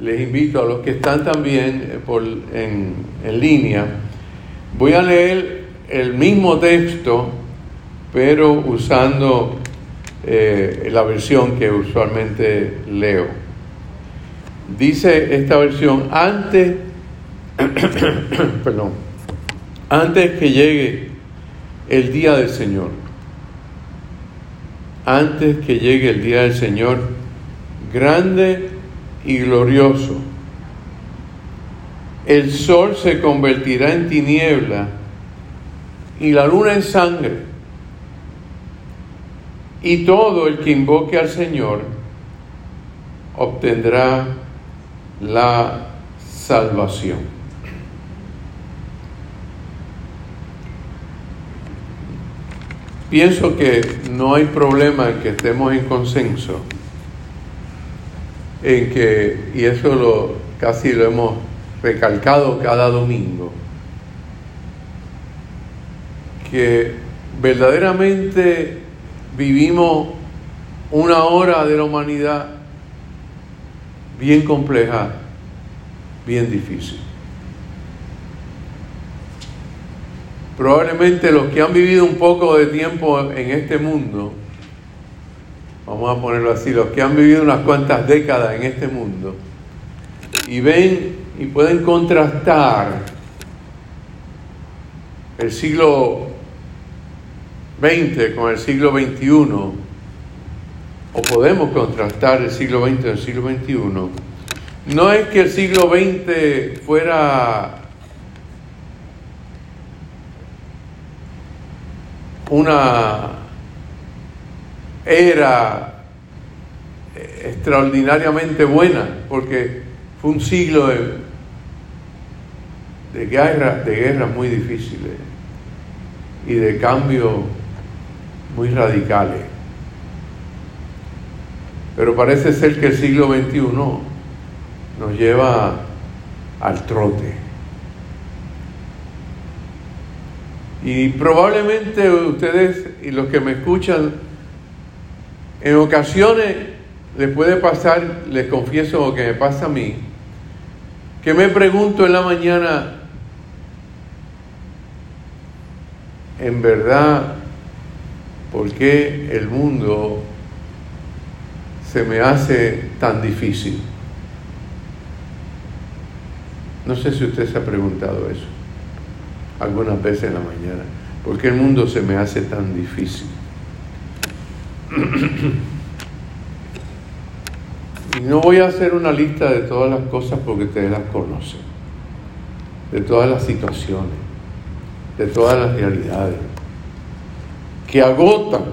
les invito a los que están también eh, por, en, en línea, voy a leer el mismo texto, pero usando eh, la versión que usualmente leo. Dice esta versión, antes, perdón, antes que llegue el día del Señor, antes que llegue el día del Señor, grande y glorioso, el sol se convertirá en tiniebla y la luna en sangre, y todo el que invoque al Señor obtendrá la salvación. Pienso que no hay problema en que estemos en consenso, en que, y eso lo casi lo hemos recalcado cada domingo, que verdaderamente vivimos una hora de la humanidad bien compleja, bien difícil. Probablemente los que han vivido un poco de tiempo en este mundo, vamos a ponerlo así, los que han vivido unas cuantas décadas en este mundo, y ven y pueden contrastar el siglo XX con el siglo XXI, o podemos contrastar el siglo XX con el siglo XXI, no es que el siglo XX fuera una era extraordinariamente buena, porque fue un siglo de, de guerras guerra muy difíciles y de cambios muy radicales. Pero parece ser que el siglo XXI nos lleva al trote. Y probablemente ustedes y los que me escuchan, en ocasiones les puede pasar, les confieso lo que me pasa a mí, que me pregunto en la mañana, en verdad, ¿por qué el mundo se me hace tan difícil? No sé si usted se ha preguntado eso algunas veces en la mañana. ¿Por qué el mundo se me hace tan difícil? No voy a hacer una lista de todas las cosas porque ustedes las conocen, de todas las situaciones, de todas las realidades, que agotan,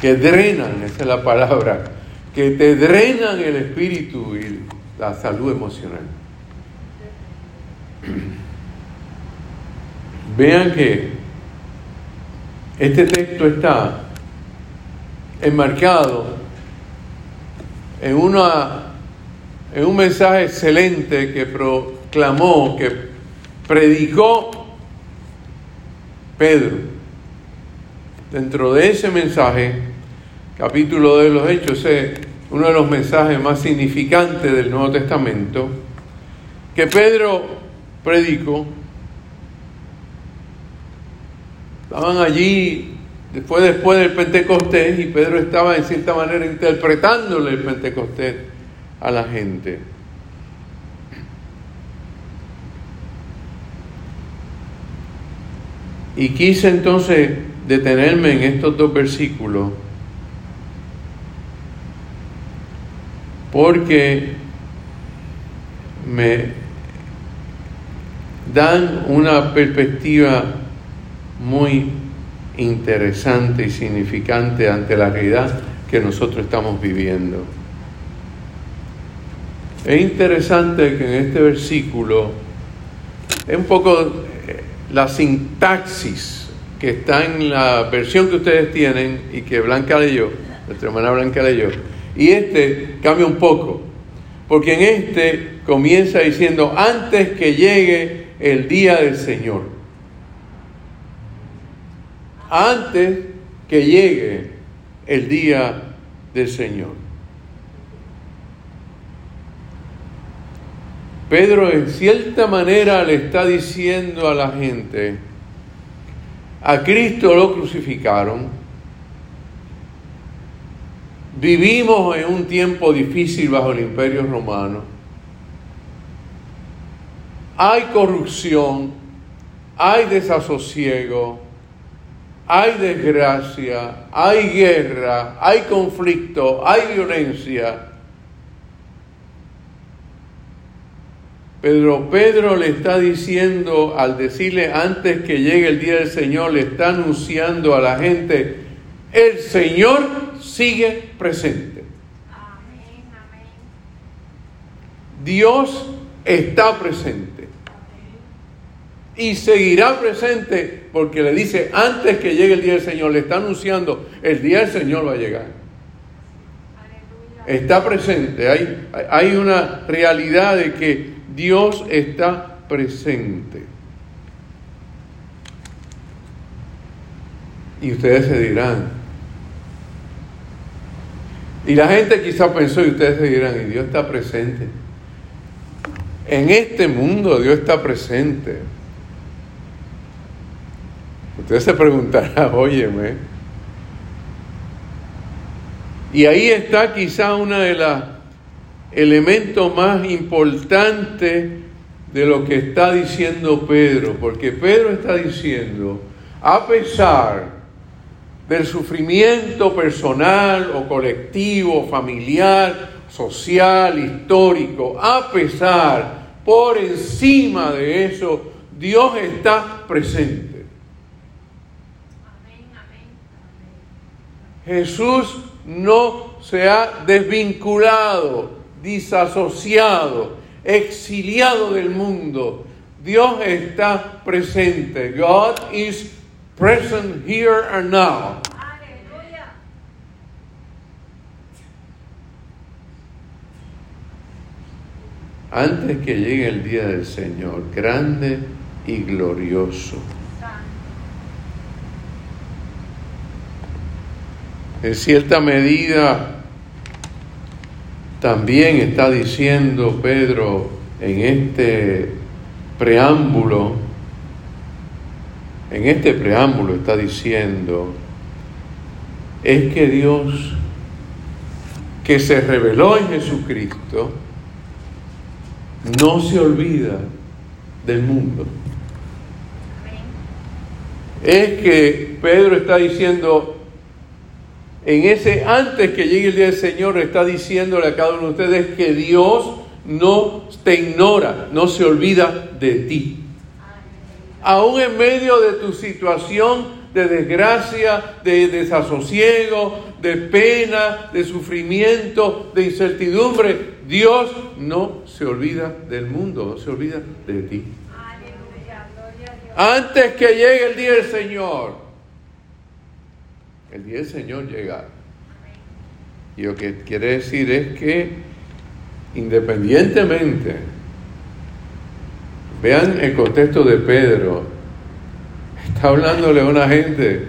que drenan, esa es la palabra, que te drenan el espíritu y la salud emocional. Vean que este texto está enmarcado en, una, en un mensaje excelente que proclamó, que predicó Pedro. Dentro de ese mensaje, capítulo de los Hechos, es uno de los mensajes más significantes del Nuevo Testamento, que Pedro predicó Estaban allí después, después del Pentecostés y Pedro estaba en cierta manera interpretándole el Pentecostés a la gente. Y quise entonces detenerme en estos dos versículos porque me dan una perspectiva muy interesante y significante ante la realidad que nosotros estamos viviendo. Es interesante que en este versículo es un poco eh, la sintaxis que está en la versión que ustedes tienen y que Blanca leyó, nuestra hermana Blanca leyó, y este cambia un poco, porque en este comienza diciendo, antes que llegue el día del Señor antes que llegue el día del Señor. Pedro en cierta manera le está diciendo a la gente, a Cristo lo crucificaron, vivimos en un tiempo difícil bajo el imperio romano, hay corrupción, hay desasosiego, hay desgracia, hay guerra, hay conflicto, hay violencia. Pedro Pedro le está diciendo, al decirle antes que llegue el día del Señor, le está anunciando a la gente, el Señor sigue presente. Dios está presente. Y seguirá presente porque le dice, antes que llegue el día del Señor, le está anunciando, el día del Señor va a llegar. Está presente, hay, hay una realidad de que Dios está presente. Y ustedes se dirán, y la gente quizá pensó, y ustedes se dirán, y Dios está presente. En este mundo Dios está presente. Usted se preguntará, óyeme. Y ahí está quizá una de las elemento más importante de lo que está diciendo Pedro, porque Pedro está diciendo, a pesar del sufrimiento personal o colectivo, familiar, social, histórico, a pesar, por encima de eso, Dios está presente. Jesús no se ha desvinculado disasociado, exiliado del mundo. Dios está presente. God is present here and now. Antes que llegue el día del Señor, grande y glorioso. En cierta medida, también está diciendo Pedro en este preámbulo, en este preámbulo está diciendo, es que Dios que se reveló en Jesucristo no se olvida del mundo. Es que Pedro está diciendo, en ese antes que llegue el día del Señor está diciéndole a cada uno de ustedes que Dios no te ignora, no se olvida de ti. Aún en medio de tu situación de desgracia, de desasosiego, de pena, de sufrimiento, de incertidumbre, Dios no se olvida del mundo, no se olvida de ti. Antes que llegue el día del Señor, el día del Señor llega. Y lo que quiere decir es que independientemente, vean el contexto de Pedro, está hablándole a una gente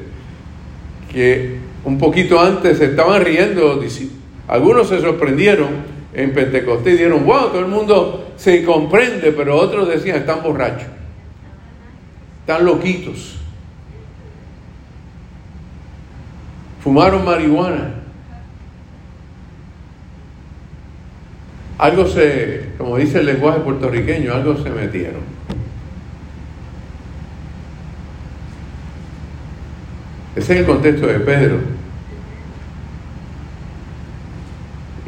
que un poquito antes se estaban riendo, algunos se sorprendieron en Pentecostés y dijeron, wow, todo el mundo se comprende, pero otros decían, están borrachos, están loquitos. Fumaron marihuana. Algo se, como dice el lenguaje puertorriqueño, algo se metieron. Ese es el contexto de Pedro.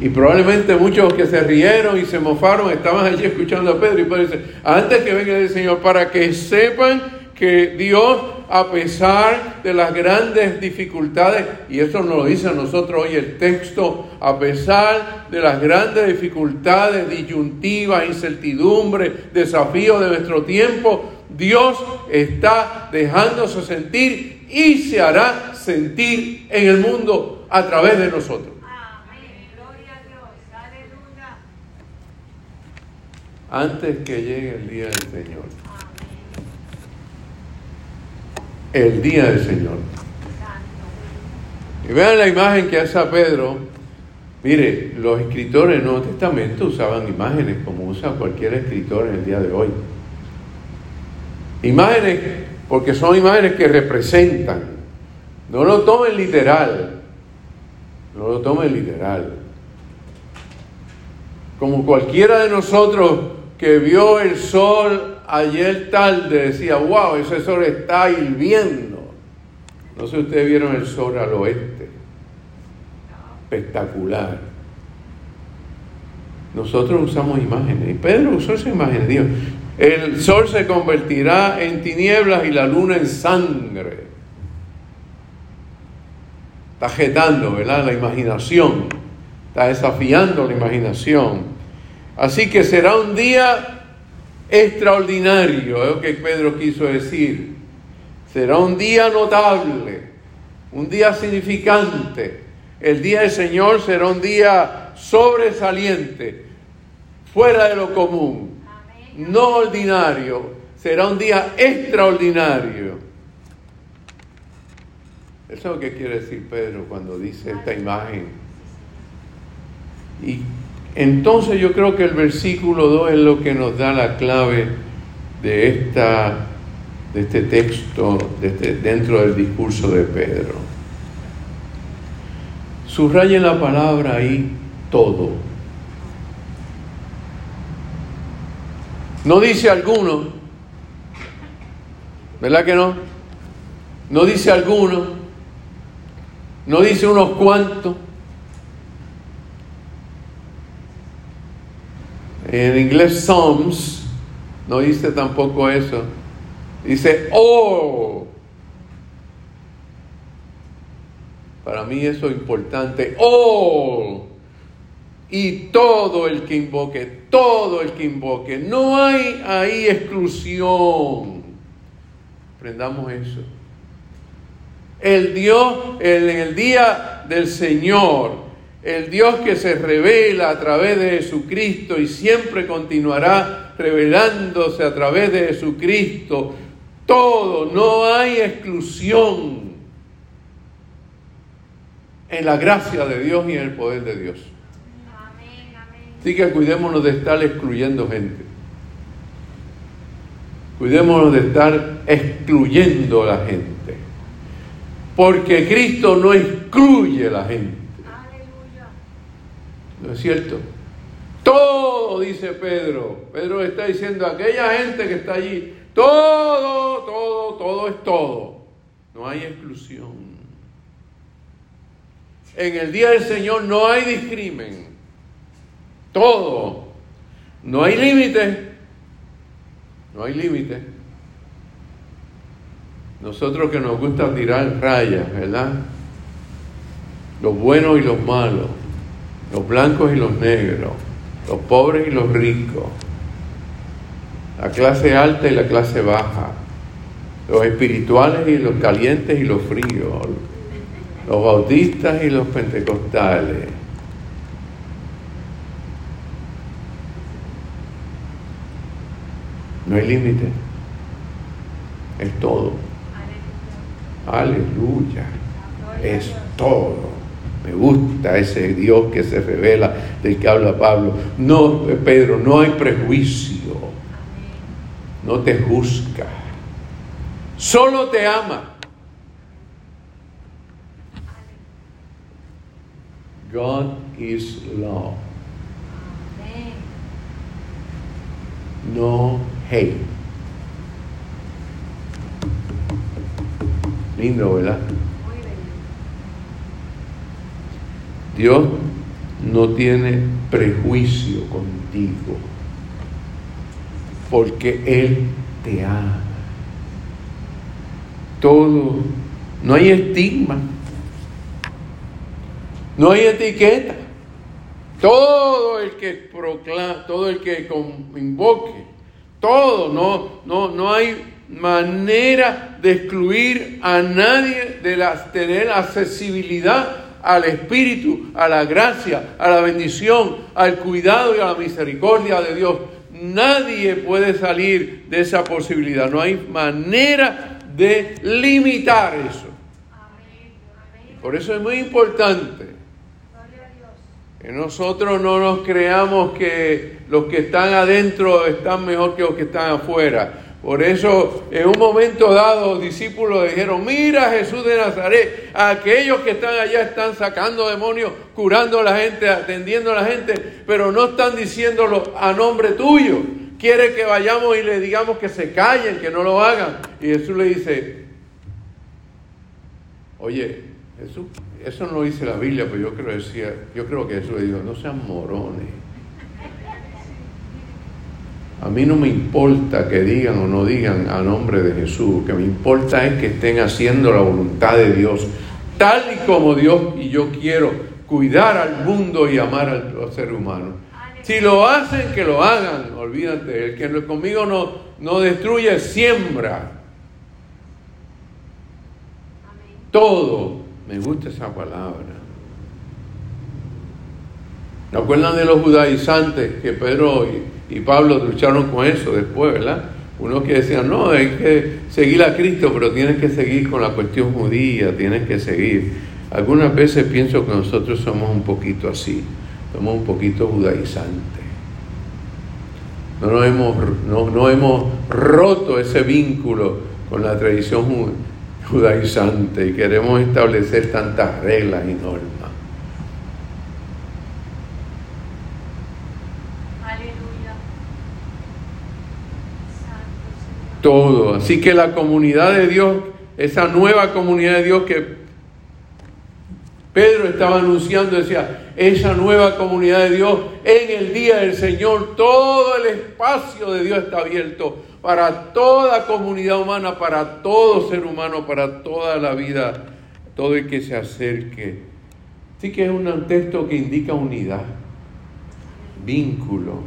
Y probablemente muchos que se rieron y se mofaron estaban allí escuchando a Pedro. Y Pedro dice, antes que venga el Señor, para que sepan que Dios a pesar de las grandes dificultades, y eso nos lo dice a nosotros hoy el texto, a pesar de las grandes dificultades, disyuntivas, incertidumbre, desafíos de nuestro tiempo, Dios está dejándose sentir y se hará sentir en el mundo a través de nosotros. Antes que llegue el día del Señor el día del Señor. Y vean la imagen que hace Pedro Mire, los escritores del Nuevo Testamento usaban imágenes como usa cualquier escritor en el día de hoy. Imágenes, porque son imágenes que representan. No lo tomen literal. No lo tomen literal. Como cualquiera de nosotros que vio el sol ayer tarde decía, wow, ese sol está hirviendo. No sé si ustedes vieron el sol al oeste. Espectacular. Nosotros usamos imágenes. Y Pedro usó esa imagen. Dios, el sol se convertirá en tinieblas y la luna en sangre. Está jetando, ¿verdad? La imaginación. Está desafiando la imaginación. Así que será un día extraordinario, es lo que Pedro quiso decir. Será un día notable, un día significante. El día del Señor será un día sobresaliente, fuera de lo común, no ordinario. Será un día extraordinario. Eso es lo que quiere decir Pedro cuando dice esta imagen. Y entonces yo creo que el versículo 2 es lo que nos da la clave de esta de este texto este, dentro del discurso de Pedro. Subrayen la palabra ahí todo. No dice alguno, ¿verdad que no? No dice alguno, no dice unos cuantos. En inglés Psalms no dice tampoco eso. Dice, oh. Para mí eso es importante. Oh. Y todo el que invoque, todo el que invoque. No hay ahí exclusión. Aprendamos eso. El Dios, en el día del Señor, el Dios que se revela a través de Jesucristo y siempre continuará revelándose a través de Jesucristo todo, no hay exclusión en la gracia de Dios y en el poder de Dios. Así que cuidémonos de estar excluyendo gente. Cuidémonos de estar excluyendo a la gente. Porque Cristo no excluye a la gente. ¿No es cierto? Todo, dice Pedro. Pedro está diciendo a aquella gente que está allí, todo, todo, todo es todo. No hay exclusión. En el día del Señor no hay discrimen. Todo. No hay límite. No hay límite. Nosotros que nos gusta tirar rayas, ¿verdad? Los buenos y los malos, los blancos y los negros, los pobres y los ricos, la clase alta y la clase baja, los espirituales y los calientes y los fríos, los bautistas y los pentecostales. No hay límite, es todo. Aleluya, es todo. Me gusta ese Dios que se revela del que habla Pablo. No, Pedro, no hay prejuicio no te juzga, solo te ama. God is love. No hate. Lindo, ¿verdad? Dios no tiene prejuicio contigo porque Él te ama. Todo, no hay estigma, no hay etiqueta. Todo el que proclama, todo el que invoque, todo, no, no, no hay manera de excluir a nadie de tener accesibilidad al Espíritu, a la gracia, a la bendición, al cuidado y a la misericordia de Dios. Nadie puede salir de esa posibilidad. No hay manera de limitar eso. Por eso es muy importante Que nosotros no nos creamos que los que están adentro están mejor que los que están afuera. Por eso, en un momento dado, los discípulos dijeron, mira Jesús de Nazaret, aquellos que están allá están sacando demonios, curando a la gente, atendiendo a la gente, pero no están diciéndolo a nombre tuyo. Quiere que vayamos y le digamos que se callen, que no lo hagan. Y Jesús le dice, oye, Jesús, eso no lo dice la Biblia, pero yo creo, decía, yo creo que Jesús le dijo, no sean morones. A mí no me importa que digan o no digan a nombre de Jesús, lo que me importa es que estén haciendo la voluntad de Dios, tal y como Dios y yo quiero cuidar al mundo y amar al, ser humano. Si lo hacen, que lo hagan, olvídate, el que conmigo no, no destruye, siembra. Todo, me gusta esa palabra. ¿Se acuerdan de los judaizantes que Pedro y Pablo lucharon con eso después, ¿verdad? Unos que decían, no, hay que seguir a Cristo, pero tienes que seguir con la cuestión judía, tienes que seguir. Algunas veces pienso que nosotros somos un poquito así, somos un poquito judaizantes. No, nos hemos, no, no hemos roto ese vínculo con la tradición judaizante y queremos establecer tantas reglas y normas. Todo. Así que la comunidad de Dios, esa nueva comunidad de Dios que Pedro estaba anunciando, decía, esa nueva comunidad de Dios, en el día del Señor, todo el espacio de Dios está abierto para toda comunidad humana, para todo ser humano, para toda la vida, todo el que se acerque. Así que es un texto que indica unidad, vínculo,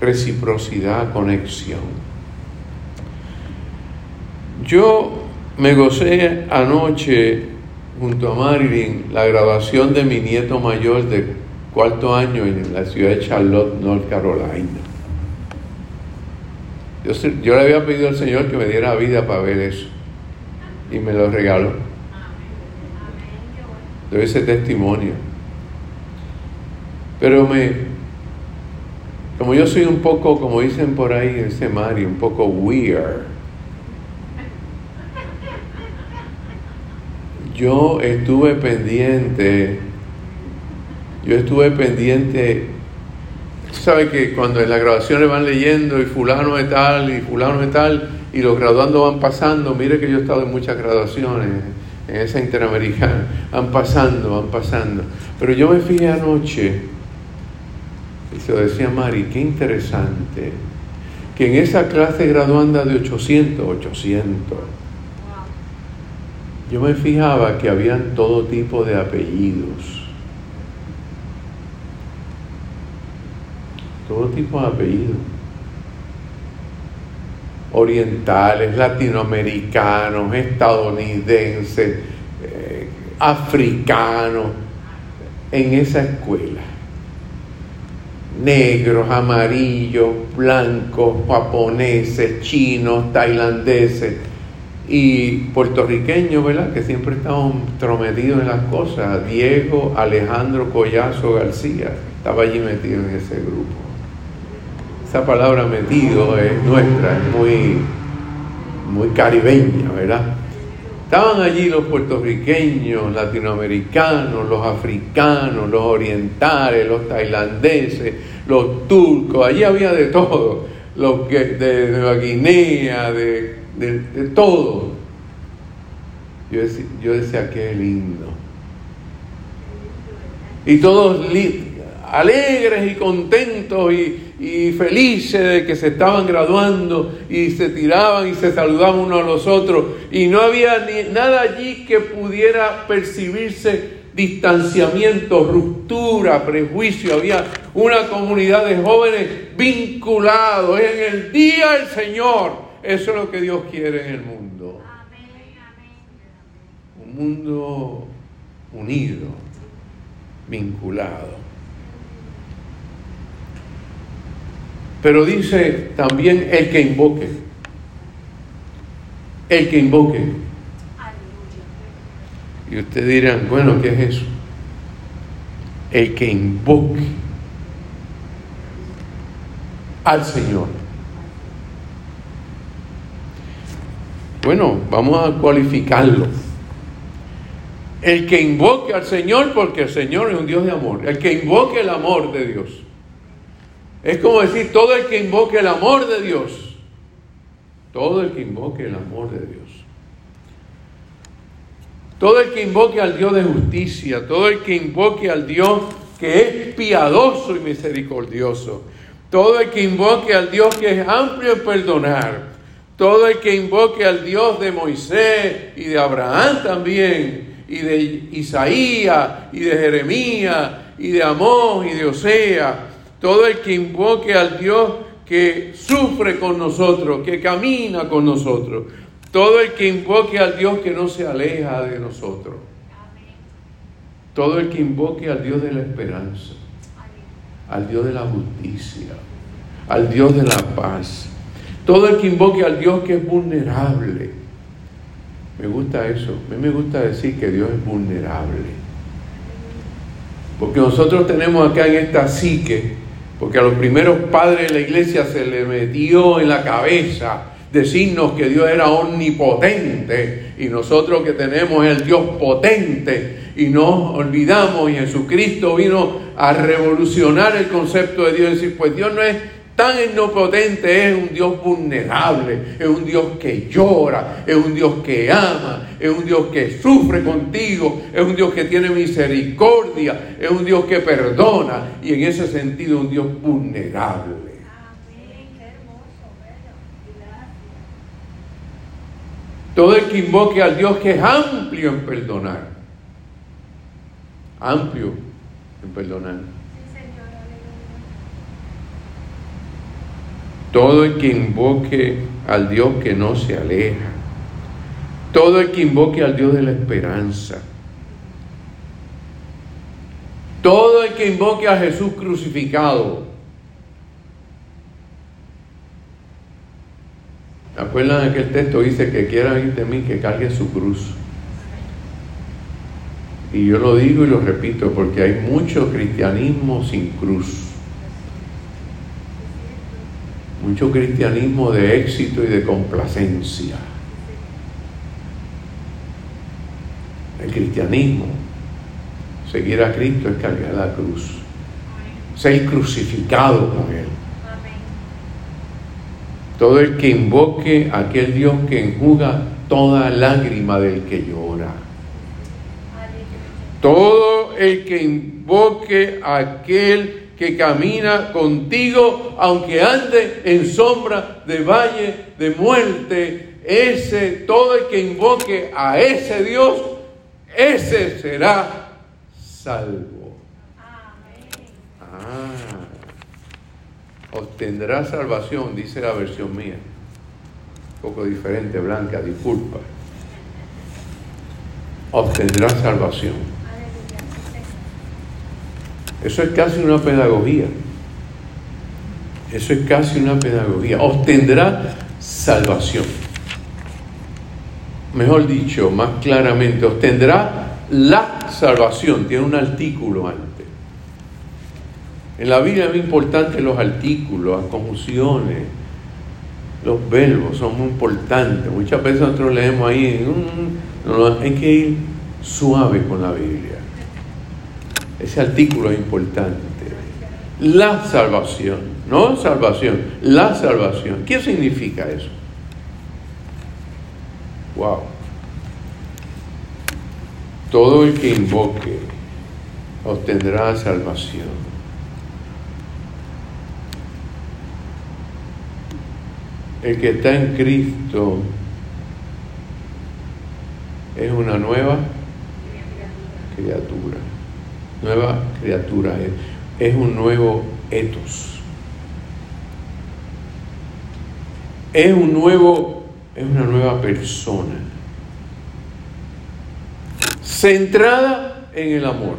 reciprocidad, conexión. Yo me gocé anoche junto a Marilyn la grabación de mi nieto mayor de cuarto año en la ciudad de Charlotte, North Carolina. Yo, yo le había pedido al Señor que me diera vida para ver eso y me lo regaló. Doy ese testimonio. Pero me, como yo soy un poco, como dicen por ahí, ese Mario, un poco weird yo estuve pendiente, yo estuve pendiente, sabe que cuando en las grabaciones van leyendo y fulano de tal y fulano de tal y los graduandos van pasando, mire que yo he estado en muchas graduaciones en esa interamericana, van pasando, van pasando. Pero yo me fijé anoche, y se lo decía Mari, qué interesante, que en esa clase graduanda de 800, 800, yo me fijaba que habían todo tipo de apellidos. Todo tipo de apellidos. Orientales, latinoamericanos, estadounidenses, eh, africanos, en esa escuela. Negros, amarillos, blancos, japoneses, chinos, tailandeses y puertorriqueños, ¿verdad? Que siempre estamos trometidos en las cosas. Diego Alejandro Collazo García estaba allí metido en ese grupo. Esa palabra metido es nuestra, es muy, muy caribeña, ¿verdad? Estaban allí los puertorriqueños, latinoamericanos, los africanos, los orientales, los tailandeses, los turcos, allí había de todo, los que de Nueva Guinea, de de, todo. Yo decía, yo decía, qué lindo. Y todos alegres y contentos y, y, felices de que se estaban graduando y se tiraban y se saludaban unos a los otros. Y no había ni, nada allí que pudiera percibirse distanciamiento, ruptura, prejuicio. Había una comunidad de jóvenes vinculados en el día del Señor eso es lo que Dios quiere en el mundo. Un mundo unido, vinculado. Pero dice también el que invoque. El que invoque. Y ustedes dirán, bueno, ¿qué es eso? el que invoque al Señor. Bueno, vamos a cualificarlo. El que invoque al Señor, porque el Señor es un Dios de amor. El que invoque el amor de Dios. Es como decir, todo el que invoque el amor de Dios. Todo el que invoque el amor de Dios. Todo el que invoque al Dios de justicia, todo el que invoque al Dios que es piadoso y misericordioso, todo el que invoque al Dios que es amplio en perdonar, todo el que invoque al Dios de Moisés y de Abraham también, y de Isaías y de Jeremías y de Amós y de Osea, todo el que invoque al Dios que sufre con nosotros, que camina con nosotros, todo el que invoque al Dios que no se aleja de nosotros. Todo el que invoque al Dios de la esperanza, al Dios de la justicia, al Dios de la paz. Todo el que invoque al Dios que es vulnerable. Me gusta eso. A mí me gusta decir que Dios es vulnerable. Porque nosotros tenemos acá en esta psique, porque a los primeros padres de la iglesia se le metió en la cabeza decirnos que Dios era omnipotente y nosotros que tenemos el Dios potente y nos olvidamos y Jesucristo vino a revolucionar el concepto de Dios y decir, pues Dios no es tan omnipotente, es un Dios vulnerable, es un Dios que llora, es un Dios que ama, es un Dios que sufre contigo, es un Dios que tiene misericordia, es un Dios que perdona y en ese sentido un Dios vulnerable. Todo el que invoque al Dios que es amplio en perdonar. Amplio en perdonar. Todo el que invoque al Dios que no se aleja. Todo el que invoque al Dios de la esperanza. Todo el que invoque a Jesús crucificado. ¿Acuerdan aquel texto? Dice que quiera ir de mí, que cargue su cruz. Y yo lo digo y lo repito porque hay mucho cristianismo sin cruz. Mucho cristianismo de éxito y de complacencia. El cristianismo, seguir a Cristo es cargar la cruz. Ser crucificado con Él. Todo el que invoque a aquel Dios que enjuga toda lágrima del que llora. Todo el que invoque a aquel que camina contigo, aunque ande en sombra de valle de muerte, ese, todo el que invoque a ese Dios, ese será salvo. Ah obtendrá salvación, dice la versión mía. Un poco diferente, Blanca, disculpa. Obtendrá salvación. Eso es casi una pedagogía. Eso es casi una pedagogía. Obtendrá salvación. Mejor dicho, más claramente, obtendrá la salvación. Tiene un artículo antes. En la Biblia es muy importante los artículos, las conjunciones, los verbos son muy importantes. Muchas veces nosotros leemos ahí, no, hay que ir suave con la Biblia. Ese artículo es importante. La salvación, no salvación, la salvación. ¿Qué significa eso? Wow. Todo el que invoque obtendrá salvación. el que está en Cristo es una nueva criatura. Nueva criatura. Es, un nuevo etos. Es un nuevo, es una nueva persona. Centrada en el amor.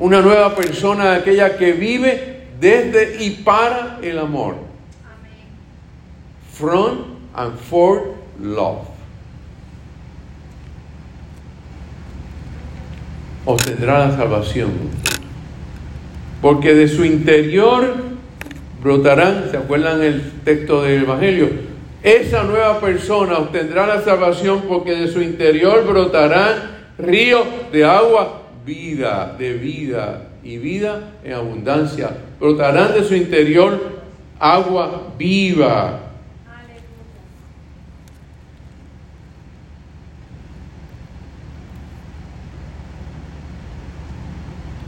Una nueva persona, aquella que vive desde y para el amor. From and for love. Obtendrá la salvación. Porque de su interior brotarán, ¿se acuerdan el texto del Evangelio? Esa nueva persona obtendrá la salvación porque de su interior brotarán ríos de agua vida, de vida y vida en abundancia. Brotarán de su interior agua viva.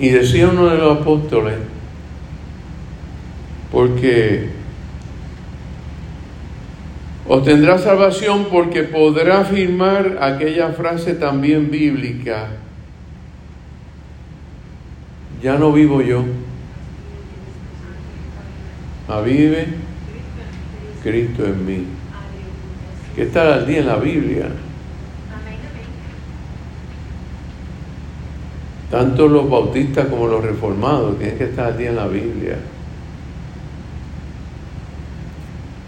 Y decía uno de los apóstoles, porque obtendrá salvación porque podrá afirmar aquella frase también bíblica, ya no vivo yo, vive Cristo en mí. Que está al día en la Biblia. Tanto los bautistas como los reformados tienen que estar al en la Biblia.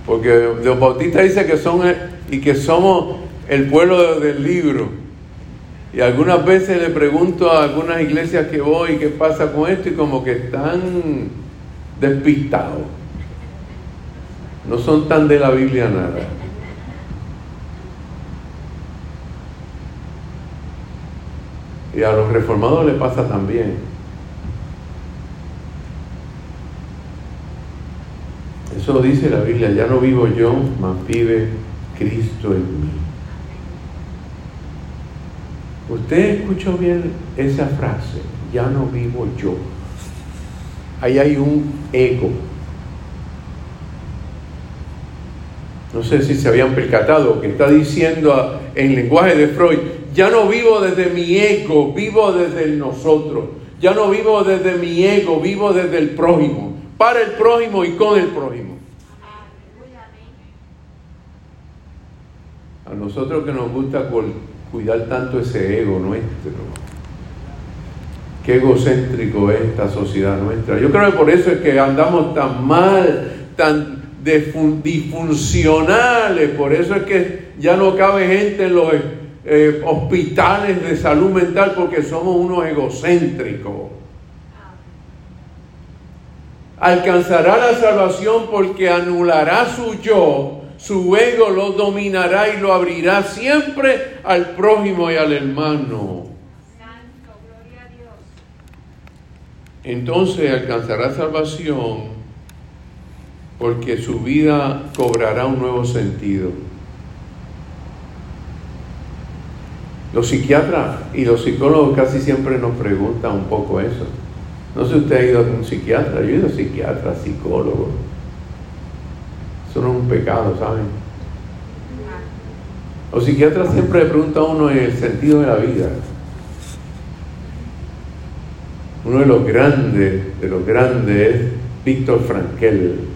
Porque los bautistas dicen que son y que somos el pueblo del libro. Y algunas veces le pregunto a algunas iglesias que voy qué pasa con esto y como que están despistados. No son tan de la Biblia nada. Y a los reformados le pasa también. Eso lo dice la Biblia, ya no vivo yo, mas vive Cristo en mí. Usted escuchó bien esa frase, ya no vivo yo. Ahí hay un ego. No sé si se habían percatado que está diciendo en lenguaje de Freud, ya no vivo desde mi ego, vivo desde el nosotros. Ya no vivo desde mi ego, vivo desde el prójimo, para el prójimo y con el prójimo. A nosotros que nos gusta cuidar tanto ese ego nuestro. Qué egocéntrico es esta sociedad nuestra. Yo creo que por eso es que andamos tan mal, tan disfuncionales, por eso es que ya no cabe gente en los eh, hospitales de salud mental porque somos unos egocéntricos. Alcanzará la salvación porque anulará su yo, su ego lo dominará y lo abrirá siempre al prójimo y al hermano. Entonces alcanzará salvación porque su vida cobrará un nuevo sentido. Los psiquiatras y los psicólogos casi siempre nos preguntan un poco eso. No sé si usted ha ido a un psiquiatra, yo he ido a psiquiatra, psicólogo. Eso no es un pecado, ¿saben? Los psiquiatras siempre le preguntan a uno el sentido de la vida. Uno de los grandes, de los grandes es Víctor Frankel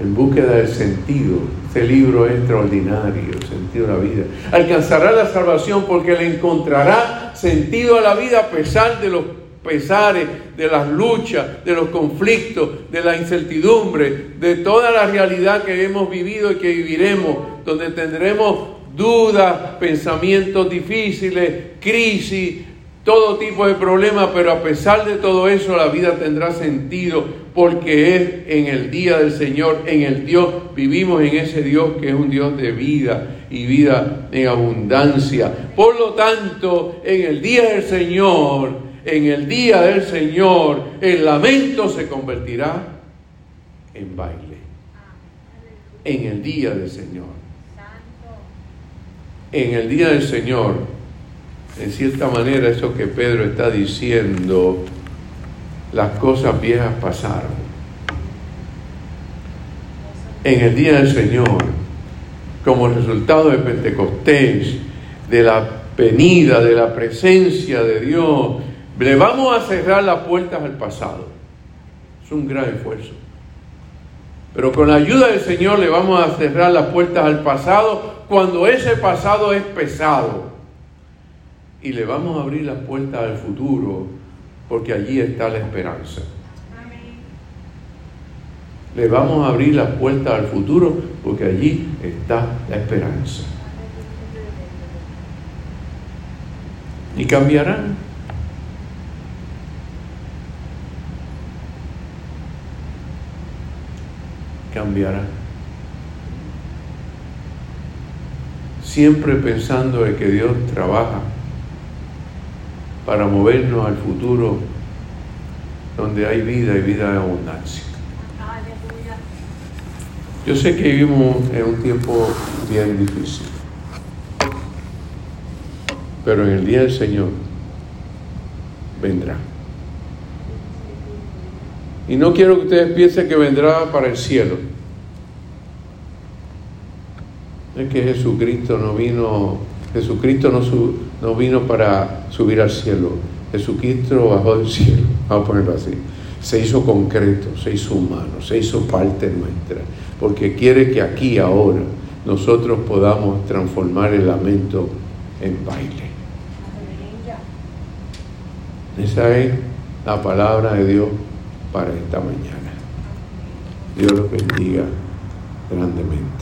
en búsqueda del sentido. Este libro es extraordinario, sentido de la vida. Alcanzará la salvación porque le encontrará sentido a la vida a pesar de los pesares, de las luchas, de los conflictos, de la incertidumbre, de toda la realidad que hemos vivido y que viviremos, donde tendremos dudas, pensamientos difíciles, crisis, todo tipo de problemas, pero a pesar de todo eso la vida tendrá sentido porque es en el día del Señor, en el Dios, vivimos en ese Dios que es un Dios de vida y vida en abundancia. Por lo tanto, en el día del Señor, en el día del Señor, el lamento se convertirá en baile. En el día del Señor. En el día del Señor en cierta manera eso que Pedro está diciendo, las cosas viejas pasaron. En el día del Señor, como resultado de Pentecostés, de la venida, de la presencia de Dios, le vamos a cerrar las puertas al pasado. Es un gran esfuerzo. Pero con la ayuda del Señor le vamos a cerrar las puertas al pasado cuando ese pasado es pesado y le vamos a abrir las puertas al futuro porque allí está la esperanza. Le vamos a abrir las puertas al futuro porque allí está la esperanza. Y cambiarán. Cambiarán. Siempre pensando en que Dios trabaja para movernos al futuro donde hay vida y vida de abundancia. Yo sé que vivimos en un tiempo bien difícil, pero en el día del Señor vendrá. Y no quiero que ustedes piensen que vendrá para el cielo. Es que Jesucristo no vino, Jesucristo no, no vino para subir al cielo. Jesucristo bajó del cielo, vamos a ponerlo así. Se hizo concreto, se hizo humano, se hizo parte nuestra porque quiere que aquí ahora nosotros podamos transformar el lamento en baile. Esa es la palabra de Dios para esta mañana. Dios los bendiga grandemente.